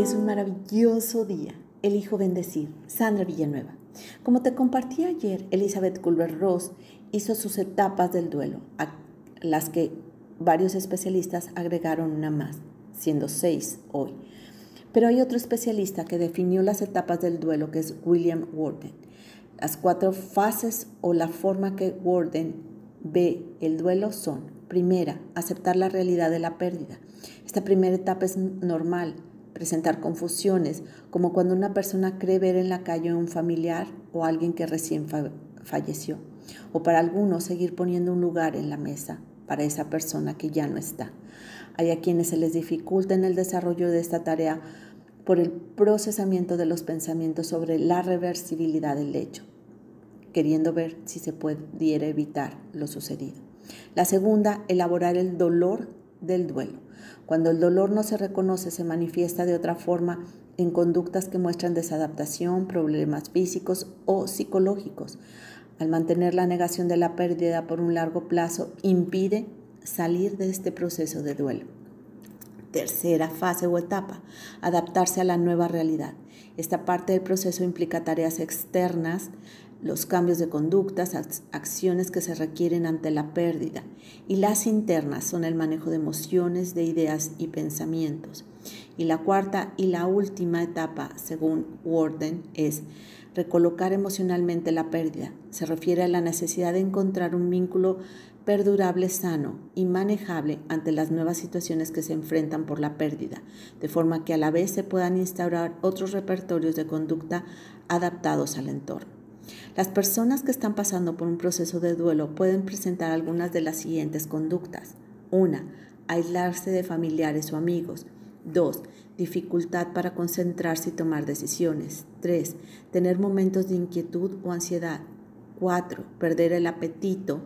Es un maravilloso día. Elijo bendecir. Sandra Villanueva. Como te compartí ayer, Elizabeth Culver-Ross hizo sus etapas del duelo, a las que varios especialistas agregaron una más, siendo seis hoy. Pero hay otro especialista que definió las etapas del duelo, que es William Worden. Las cuatro fases o la forma que Worden ve el duelo son, primera, aceptar la realidad de la pérdida. Esta primera etapa es normal, presentar confusiones, como cuando una persona cree ver en la calle a un familiar o alguien que recién falleció, o para algunos seguir poniendo un lugar en la mesa para esa persona que ya no está. Hay a quienes se les dificulta en el desarrollo de esta tarea por el procesamiento de los pensamientos sobre la reversibilidad del hecho, queriendo ver si se pudiera evitar lo sucedido. La segunda, elaborar el dolor del duelo. Cuando el dolor no se reconoce, se manifiesta de otra forma en conductas que muestran desadaptación, problemas físicos o psicológicos. Al mantener la negación de la pérdida por un largo plazo, impide salir de este proceso de duelo. Tercera fase o etapa, adaptarse a la nueva realidad. Esta parte del proceso implica tareas externas, los cambios de conductas, acciones que se requieren ante la pérdida. Y las internas son el manejo de emociones, de ideas y pensamientos. Y la cuarta y la última etapa, según Warden, es recolocar emocionalmente la pérdida. Se refiere a la necesidad de encontrar un vínculo perdurable, sano y manejable ante las nuevas situaciones que se enfrentan por la pérdida, de forma que a la vez se puedan instaurar otros repertorios de conducta adaptados al entorno. Las personas que están pasando por un proceso de duelo pueden presentar algunas de las siguientes conductas. 1. Aislarse de familiares o amigos. 2. Dificultad para concentrarse y tomar decisiones. 3. Tener momentos de inquietud o ansiedad. 4. Perder el apetito.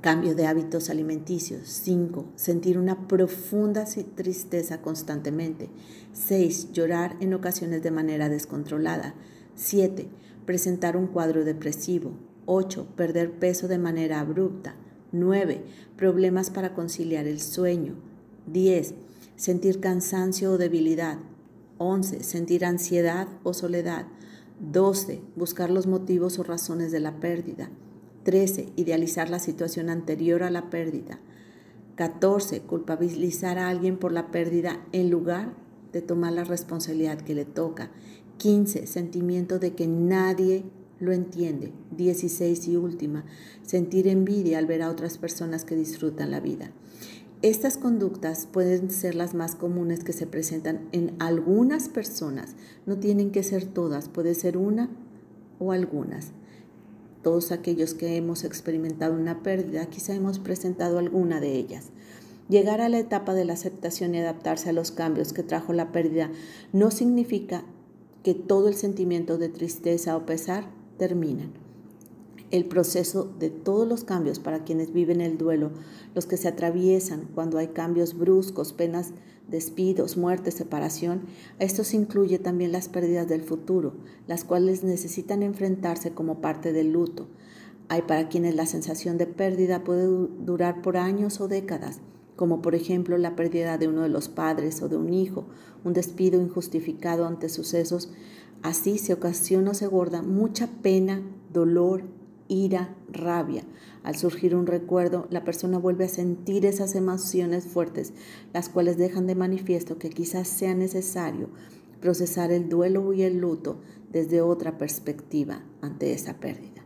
Cambio de hábitos alimenticios. 5. Sentir una profunda tristeza constantemente. 6. Llorar en ocasiones de manera descontrolada. 7 presentar un cuadro depresivo. 8. Perder peso de manera abrupta. 9. Problemas para conciliar el sueño. 10. Sentir cansancio o debilidad. 11. Sentir ansiedad o soledad. 12. Buscar los motivos o razones de la pérdida. 13. Idealizar la situación anterior a la pérdida. 14. Culpabilizar a alguien por la pérdida en lugar de tomar la responsabilidad que le toca. 15. Sentimiento de que nadie lo entiende. 16 y última. Sentir envidia al ver a otras personas que disfrutan la vida. Estas conductas pueden ser las más comunes que se presentan en algunas personas. No tienen que ser todas, puede ser una o algunas. Todos aquellos que hemos experimentado una pérdida, quizá hemos presentado alguna de ellas. Llegar a la etapa de la aceptación y adaptarse a los cambios que trajo la pérdida no significa que todo el sentimiento de tristeza o pesar terminan. El proceso de todos los cambios para quienes viven el duelo, los que se atraviesan cuando hay cambios bruscos, penas, despidos, muerte, separación, esto se incluye también las pérdidas del futuro, las cuales necesitan enfrentarse como parte del luto. Hay para quienes la sensación de pérdida puede durar por años o décadas como por ejemplo la pérdida de uno de los padres o de un hijo, un despido injustificado ante sucesos, así se ocasiona o se guarda mucha pena, dolor, ira, rabia. Al surgir un recuerdo, la persona vuelve a sentir esas emociones fuertes, las cuales dejan de manifiesto que quizás sea necesario procesar el duelo y el luto desde otra perspectiva ante esa pérdida.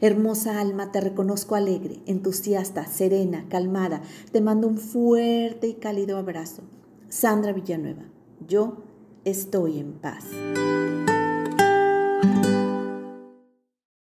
Hermosa alma, te reconozco alegre, entusiasta, serena, calmada. Te mando un fuerte y cálido abrazo. Sandra Villanueva, yo estoy en paz.